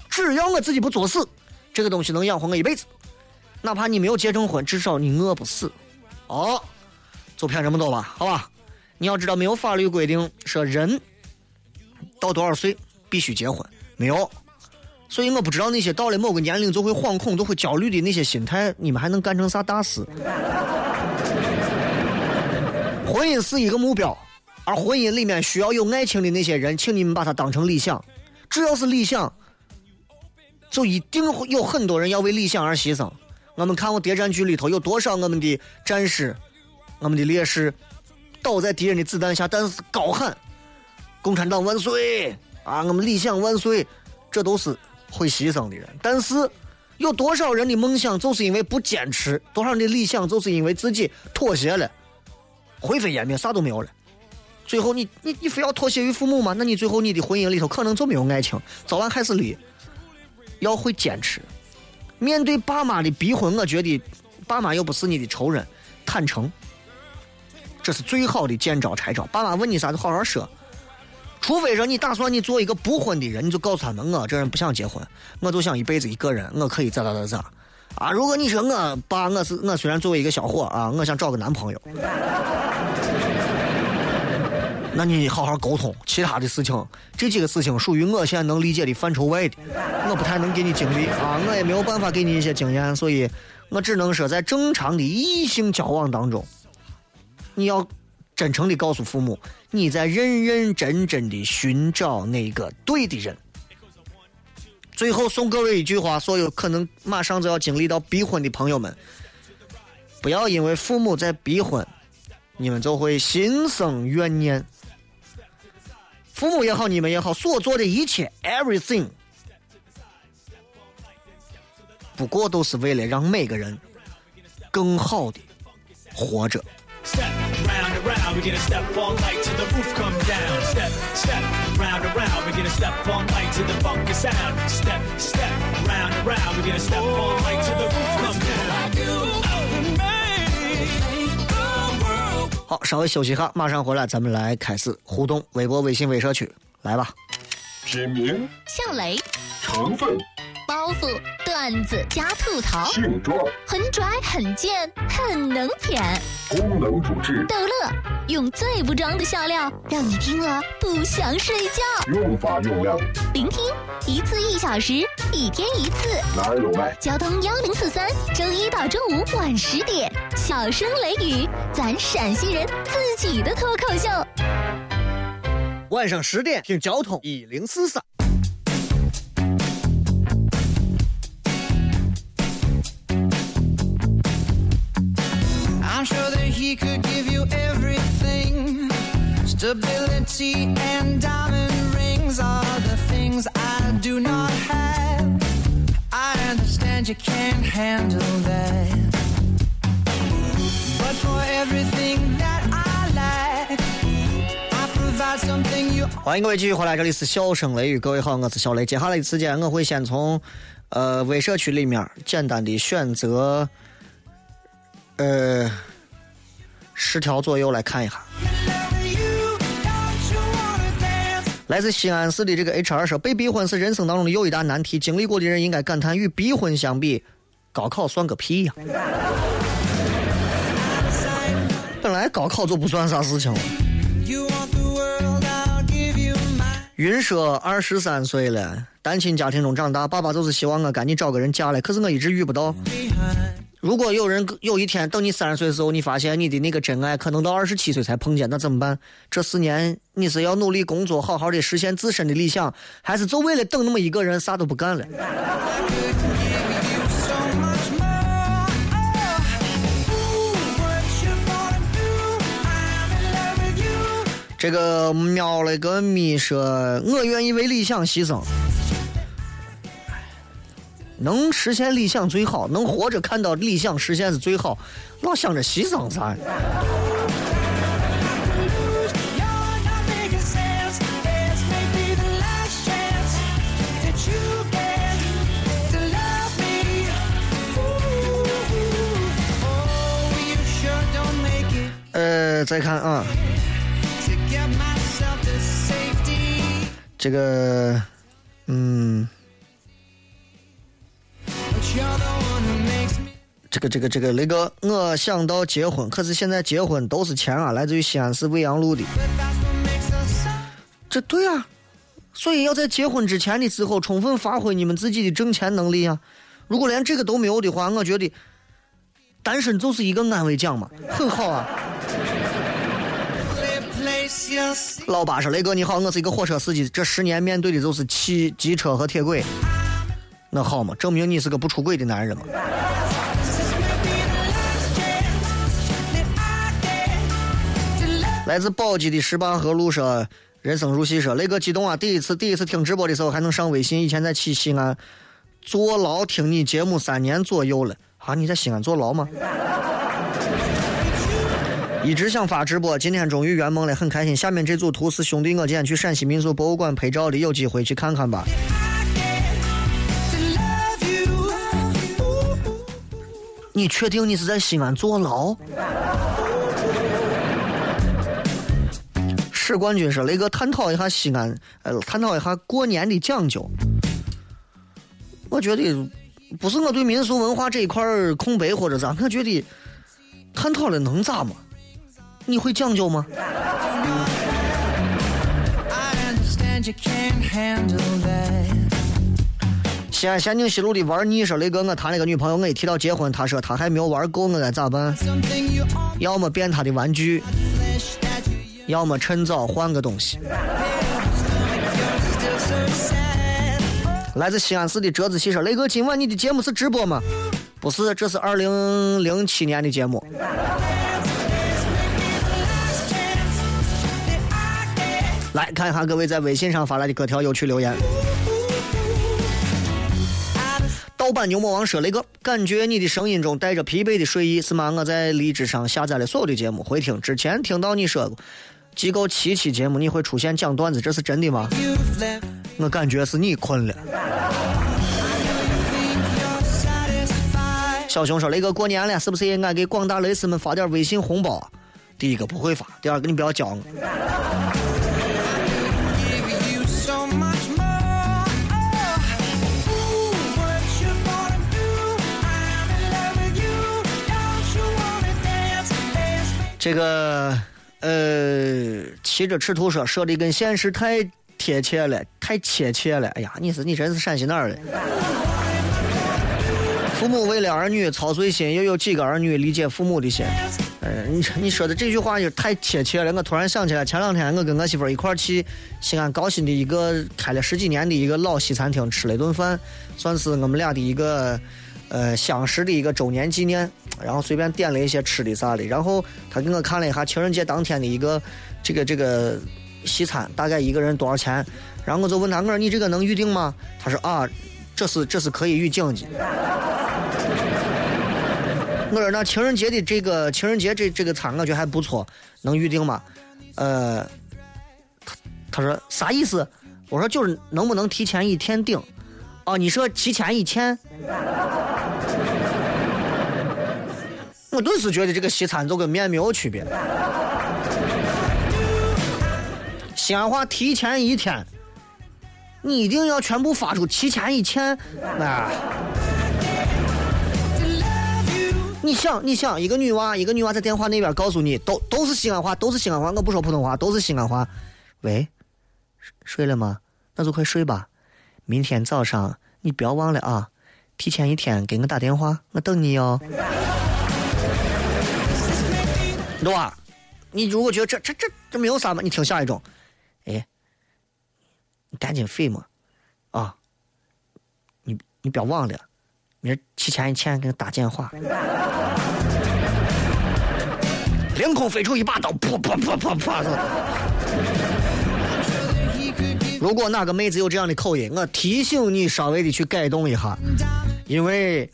只要我自己不作死，这个东西能养活我一辈子，哪怕你没有结成婚，至少你饿不死。哦，就骗这么多吧，好吧？你要知道，没有法律规定说人到多少岁必须结婚，没有。所以我不知道那些到了某个年龄就会惶恐、就会焦虑的那些心态，你们还能干成啥大事？婚姻是一个目标，而婚姻里面需要有爱情的那些人，请你们把它当成理想。只要是理想，就一定会有很多人要为理想而牺牲。我们看过谍战剧里头有多少我们的战士、我们的烈士倒在敌人的子弹下，但是高喊“共产党万岁”啊，我们理想万岁，这都是。会牺牲的人，但是有多少人的梦想就是因为不坚持，多少人的理想就是因为自己妥协了，灰飞烟灭，啥都没有了。最后你你你非要妥协于父母吗？那你最后你的婚姻里头可能就没有爱情，早晚还是离。要会坚持，面对爸妈的逼婚，我觉得爸妈又不是你的仇人，坦诚，这是最好的见招拆招。爸妈问你啥就好好说。除非说你打算你做一个不婚的人，你就告诉他们我这人不想结婚，我就想一辈子一个人，我可以咋咋咋咋。啊，如果你说我爸我是我虽然作为一个小伙啊，我想找个男朋友，那你好好沟通。其他的事情，这几个事情属于我现在能理解的范畴外的，我不太能给你经历啊，我也没有办法给你一些经验，所以我只能说在正常的异性交往当中，你要。真诚的告诉父母，你在认认真真的寻找那个对的人。最后送各位一句话：所有可能马上就要经历到逼婚的朋友们，不要因为父母在逼婚，你们就会心生怨念。父母也好，你们也好，所做的一切，everything，不过都是为了让每个人更好的活着。Step round and round, we gonna step all night till the roof come down. Step, step round and round, we gonna step all night till the bunker sound. Step, step round and round, we gonna step all night till the roof come down. 好，稍微休息一下，马上回来，咱们来开始互动，微博、微信、微社区，来吧。品名：向雷，成分。包袱、段子加吐槽，性状很拽、很贱、很能舔，功能主治逗乐，用最不装的笑料让你听了不想睡觉。用法用量：聆听一次一小时，一天一次。哪有卖？交通幺零四三，周一到周五晚十点，小声雷雨，咱陕西人自己的脱口秀。晚上十点听交通一零四三。He could give you everything. Stability and diamond rings are the things I do not have. I understand you can't handle that. But for everything that I lack, I provide something you 欢迎各位继续回来，这里是笑声雷雨，各位好，我是小雷。接下来的时间，我会先从呃微社区里面简单的选择呃十条左右来看一下。来自西安市的这个 HR 说，被逼婚是人生当中的又一大难题，经历过的人应该感叹，与逼婚相比，高考算个屁呀、本来高考就不算啥事情了。云说二十三岁了，单亲家庭中长大，爸爸就是希望我赶紧找个人嫁来，可是我一直遇不到。如果有人有一天等你三十岁的时候，你发现你的那个真爱可能到二十七岁才碰见，那怎么办？这四年你是要努力工作，好好的实现自身的理想，还是就为了等那么一个人啥都不干了？这个喵了个咪说，我愿意为理想牺牲。能实现理想最好，能活着看到理想实现是最好，老想着牺牲啥？呃，再看啊，这个，嗯。这个这个这个那个，我想到结婚，可是现在结婚都是钱啊，来自于西安市未央路的。这对啊，所以要在结婚之前的时候充分发挥你们自己的挣钱能力啊。如果连这个都没有的话，我觉得单身就是一个安慰奖嘛，很好啊。老八说：“雷哥你好，我是一个火车司机，这十年面对的就是汽机车和铁轨。那好嘛，证明你是个不出轨的男人嘛。”来自宝鸡的十八河路说：“人生如戏说，雷哥激动啊！第一次第一次听直播的时候还能上微信，以前在去西安坐牢听你节目三年左右了啊！你在西安坐牢吗？一直想发直播，今天终于圆梦了，很开心。下面这组图是兄弟我今天去陕西民俗博物馆拍照的，有机会去看看吧。你确定你是在西安坐牢？”史冠军说：“雷哥，探讨一下西安，呃，探讨一下过年的讲究。我觉得不是我对民俗文化这一块儿空白或者咋，我觉得探讨了能咋嘛？你会讲究吗？”西安咸宁西路的玩腻说：“雷哥，我谈了个女朋友，我一提到结婚，她说她还没有玩够，我该咋办？要么变她的玩具。”要么趁早换个东西。来自西安市的折子戏说：“雷哥，今晚你的节目是直播吗？”不是，这是二零零七年的节目。来看一下各位在微信上发来的各条有趣留言。盗版牛魔王说：“雷哥，感觉你的声音中带着疲惫的睡意，是吗？我在荔枝上下载了所有的节目，回听之前听到你说过。”机构七期节目你会出现讲段子，这是真的吗？我感觉是你困了。小熊说：“雷哥，过年了，是不是应该给广大雷丝们发点微信红包？第一个不会发，第二个你不要教我。”这个。呃，骑着赤兔说说的跟现实太贴切了，太贴切了。哎呀，你是你真是陕西哪儿的？父母为了儿女操碎心，又有几个儿女理解父母的心？呃，你你说的这句话也太贴切了。我突然想起来，前两天我跟我媳妇一块儿去西安高新的一个开了十几年的一个老西餐厅吃了一顿饭，算是我们俩的一个。呃，相识的一个周年纪念，然后随便点了一些吃的啥的，然后他给我看了一下情人节当天的一个这个这个西餐，大概一个人多少钱？然后我就问他，我说你这个能预定吗？他说啊，这是这是可以预定的。我说那情人节的这个情人节这这个餐，我觉得还不错，能预定吗？呃，他他说啥意思？我说就是能不能提前一天订？哦，你说提前一天？我顿时觉得这个西餐就跟面没有区别。西安话提前一天，你一定要全部发出提前一天啊！你想，你想，一个女娃，一个女娃在电话那边告诉你，都都是西安话，都是西安话，我不说普通话，都是西安话。喂，睡了吗？那就快睡吧。明天早上你不要忘了啊，提前一天给我打电话，我等你哟。对吧？你如果觉得这这这这没有啥嘛，你听下一种，哎，你赶紧飞嘛，啊，你你不要忘了，明儿提前一天给我打电话。凌空飞出一把刀，噗噗噗噗噗！如果哪个妹子有这样的口音，我提醒你稍微的去改动一下，因为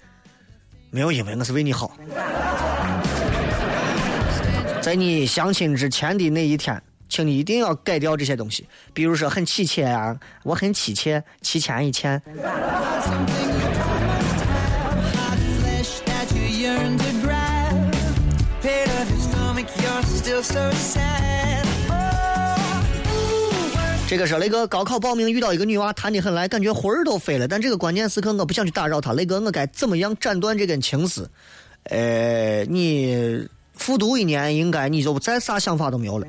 没有因为我是为你好。在你相亲之前的那一天，请你一定要改掉这些东西，比如说很亲切啊，我很妻切，提前一天。这个是雷哥高考报名遇到一个女娃谈的很来，感觉魂儿都飞了，但这个关键时刻我不想去打扰她。雷哥，我该怎么样斩断这根情丝？呃，你。复读一年，应该你就再啥想法都没有了。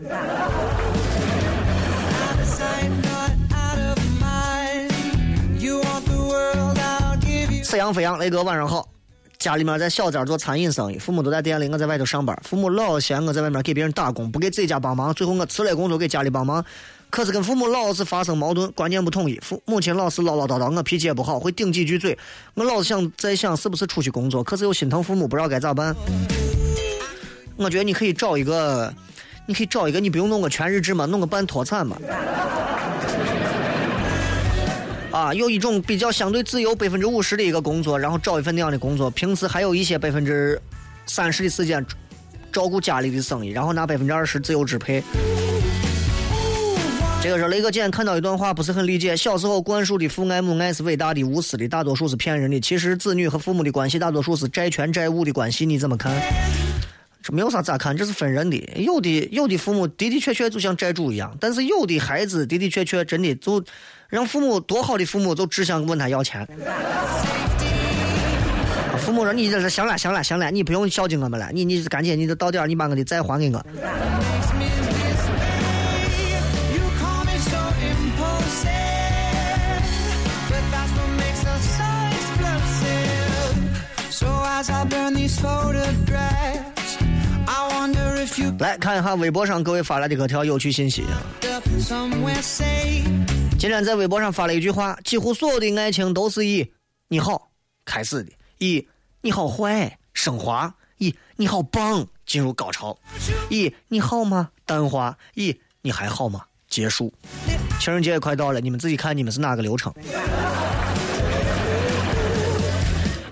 此阳飞扬，雷哥晚上好。家里面在小寨做餐饮生意，父母都在店里，我在外头上班。父母老嫌我在外面给别人打工，不给自己家帮忙，最后我辞了工作给家里帮忙。可是跟父母老是发生矛盾，观念不统一。父母亲老是唠唠叨叨，我脾气也不好，会顶几句嘴。我老是想在想是不是出去工作，可是又心疼父母，不知道该咋办。我觉得你可以找一个，你可以找一个，你不用弄个全日制嘛，弄个半脱产嘛。啊，有一种比较相对自由百分之五十的一个工作，然后找一份那样的工作，平时还有一些百分之三十的时间照顾家里的生意，然后拿百分之二十自由支配。这个是雷哥今天看到一段话，不是很理解。小时候灌输的父爱母爱是伟大的、无私的，大多数是骗人的。其实子女和父母的关系，大多数是债权债务的关系，你怎么看？这没有啥咋看，这是分人的。有的有的父母的的确确就像债主一样，但是有的孩子的的确确真的就让父母多好的父母就只想问他要钱。父母说：“你这是行了行了行了，你不用孝敬我们了，你你赶紧你就到点你把我的债还给我。”来看一下微博上各位发来的各条有趣信息。今天在微博上发了一句话：几乎所有的爱情都是以“你好”开始的，以“你好坏”升华，以“你好棒”进入高潮，以“你好吗”淡化，以“你还好吗”结束。情人节也快到了，你们自己看你们是哪个流程？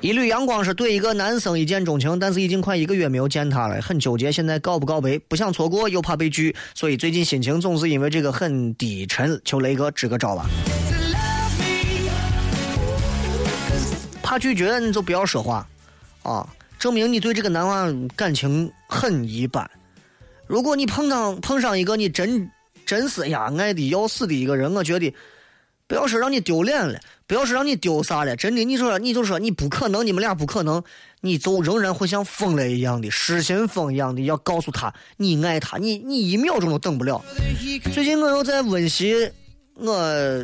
一缕阳光是对一个男生一见钟情，但是已经快一个月没有见他了，很纠结。现在告不告白？不想错过，又怕被拒，所以最近心情总是因为这个很低沉。求雷哥支个招吧。怕拒绝你就不要说话，啊，证明你对这个男娃感情很一般。如果你碰上碰上一个你真真是呀爱的要死的一个人，我觉得不要说让你丢脸了。不要说让你丢啥了，真的，你说你就说你不可能，你们俩不可能，你就仍然会像疯了一样的失心疯一样的要告诉他你爱他，你你一秒钟都等不了。最近我又在温习我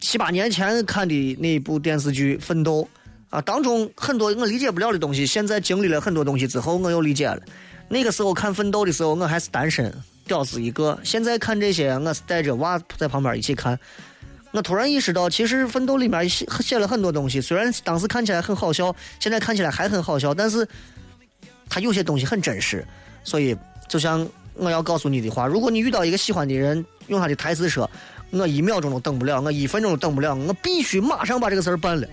七八年前看的那部电视剧《奋斗》啊，当中很多我理解不了的东西，现在经历了很多东西之后，我又理解了。那个时候看《奋斗》的时候，我还是单身屌丝一个，现在看这些，我是带着娃在旁边一起看。我突然意识到，其实《奋斗》里面写写了很多东西，虽然当时看起来很好笑，现在看起来还很好笑，但是他有些东西很真实。所以，就像我要告诉你的话，如果你遇到一个喜欢的人，用他的台词说：“我一秒钟都等不了，我一分钟都等不了，我必须马上把这个事儿办了。”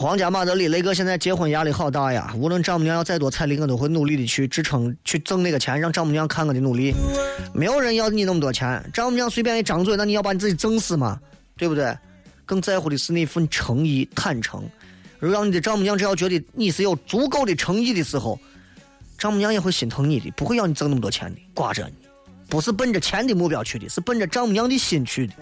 皇家马德里，雷哥现在结婚压力好大呀！无论丈母娘要再多彩礼，我都会努力的去支撑、去挣那个钱，让丈母娘看我的努力。没有人要你那么多钱，丈母娘随便一张嘴，那你要把你自己整死吗？对不对？更在乎的是那份诚意、坦诚。如让你的丈母娘只要觉得你是有足够的诚意的时候，丈母娘也会心疼你的，不会要你挣那么多钱的，挂着你。不是奔着钱的目标去的，是奔着丈母娘的心去的。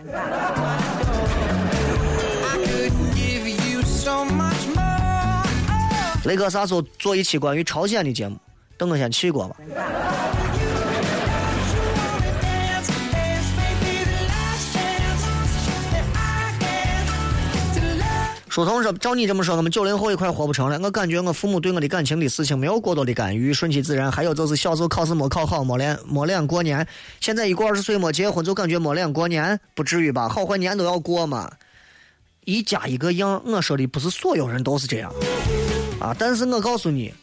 雷哥啥时候做一期关于朝鲜的节目？等我先去过吧。书童说：“照你这么说，我们九零后一块活不成了。我感觉我父母对我的感情的事情没有过多的干预，顺其自然。还有就是小时候考试没考好，没脸没脸过年。现在一过二十岁没结婚，就感觉没脸过年，不至于吧？好坏年都要过嘛。一家一个样。我说的不是所有人都是这样啊，但是我告诉你，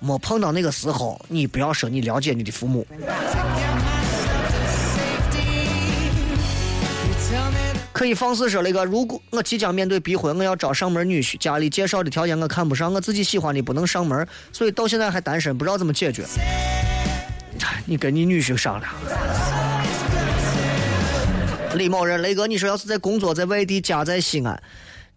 没碰到那个时候，你不要说你了解你的父母。”可以放肆说那个，如果我即将面对逼婚，我要找上门女婿，家里介绍的条件我看不上，我自己喜欢的不能上门，所以到现在还单身，不知道怎么解决。你跟你女婿商量。李某人，雷哥，你说要是在工作在外地，家在西安，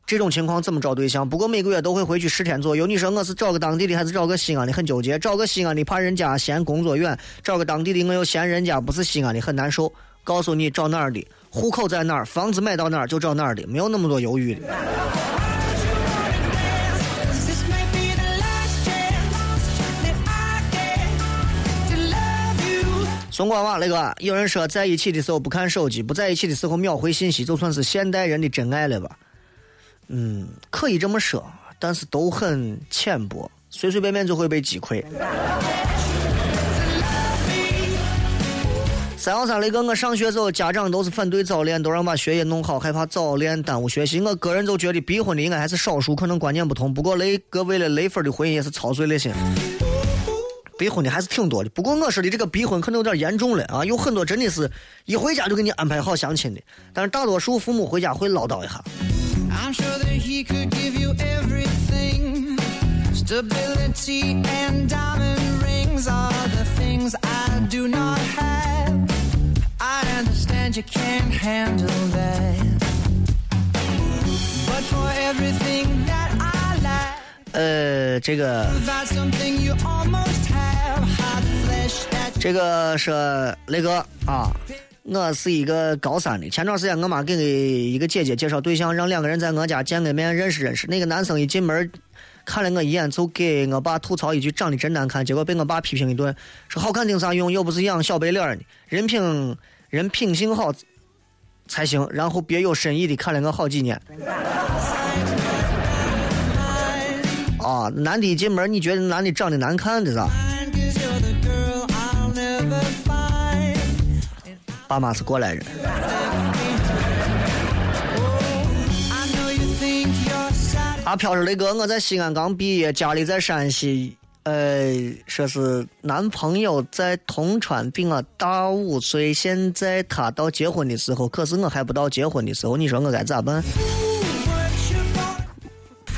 这种情况怎么找对象？不过每个月都会回去十天左右。你说我是找个当地的，还是找个西安的？很纠结。找个西安的怕人家嫌工作远，找个当地的我又嫌人家不是西安的，很难受。告诉你找哪儿的，户口在哪儿，房子买到哪儿就找哪儿的，没有那么多犹豫的。松瓜娃那个，有人说在一起的时候不看手机，不在一起的时候秒回信息，就算是现代人的真爱了吧？嗯，可以这么说，但是都很浅薄，随随便便就会被击溃。三幺三雷哥，我上学时候家长都是反对早恋，都让把学业弄好，害怕早恋耽误学习。我个人就觉得逼婚的应该还是少数，可能观念不同。不过雷哥为了雷粉的婚姻也是操碎了心。逼婚的还是挺多的，不过我说的这个逼婚可能有点严重了啊，有很多真的是一回家就给你安排好相亲的，但是大多数父母回家会唠叨一下。I'm sure that he could give you everything. Stability and diamond rings are the things I do not have. I understand you can't handle that. But for everything that I lack, 呃，这个 provide something you almost have. Hot flesh that 这个是雷哥啊， 我是一个高三的。前段时间我妈给一个姐姐介绍对象，让两个人在我家见个面认识认识。那个男生一进门看了我一眼，就给我爸吐槽一句长得真难看，结果被我爸批评一顿，说好看顶啥用？又不是养小白脸儿的，人品人品性好才行。然后别有深意的看了我好几年。啊，男的一进门，你觉得男的长得难看的是爸妈是过来人。阿飘说：“雷哥，我在西安刚毕业，家里在山西，呃，说是男朋友在铜川比我大五岁，现在他到结婚的时候，可是我还不到结婚的时候，你说我该咋办？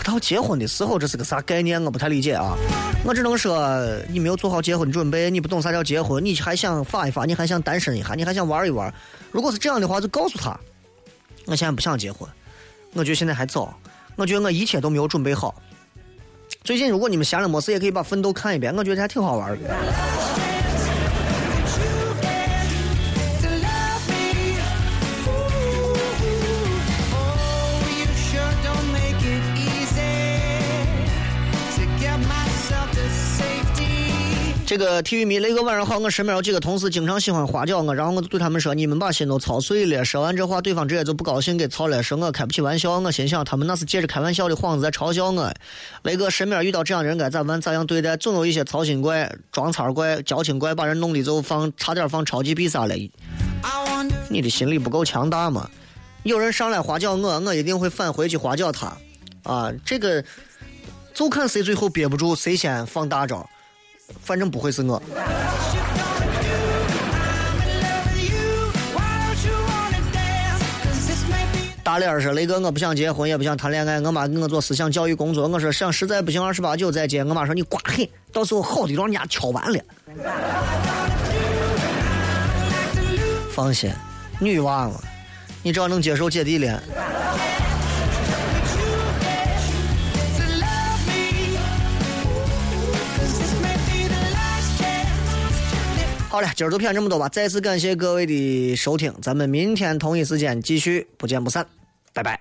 到结婚的时候，这是个啥概念？我不太理解啊。我只能说，你没有做好结婚准备，你不懂啥叫结婚，你还想发一发，你还想单身一下，你还想玩一玩。如果是这样的话，就告诉他，我现在不想结婚，我觉得现在还早。”我觉得我一切都没有准备好。最近如果你们闲了没事，也可以把《奋斗》看一遍，我觉得还挺好玩的。这个体育迷雷哥晚上好，我身边有几个同事经常喜欢花叫我，然后我就对他们说：“你们把心都操碎了。”说完这话，对方直接就不高兴，给操了，说我开不起玩笑。我心想，他们那是借着开玩笑的幌子在嘲笑我。雷哥身边遇到这样的人该咋办？咋样对待？总有一些操心怪、装叉怪、矫情怪，把人弄的就放差点放超级必杀了。你的心理不够强大吗？有人上来花叫我，我一定会返回去花叫他。啊，这个就看谁最后憋不住，谁先放大招。反正不会是我。大脸儿说：“雷哥，我不想结婚，也不想谈恋爱。我妈给我做思想教育工作。我说想实在不行，二十八九再结。我妈说你瓜狠，到时候好的让人家敲完了。放心，女娃嘛，你只要能接受姐弟恋。好了，今儿就骗这么多吧。再次感谢各位的收听，咱们明天同一时间继续，不见不散，拜拜。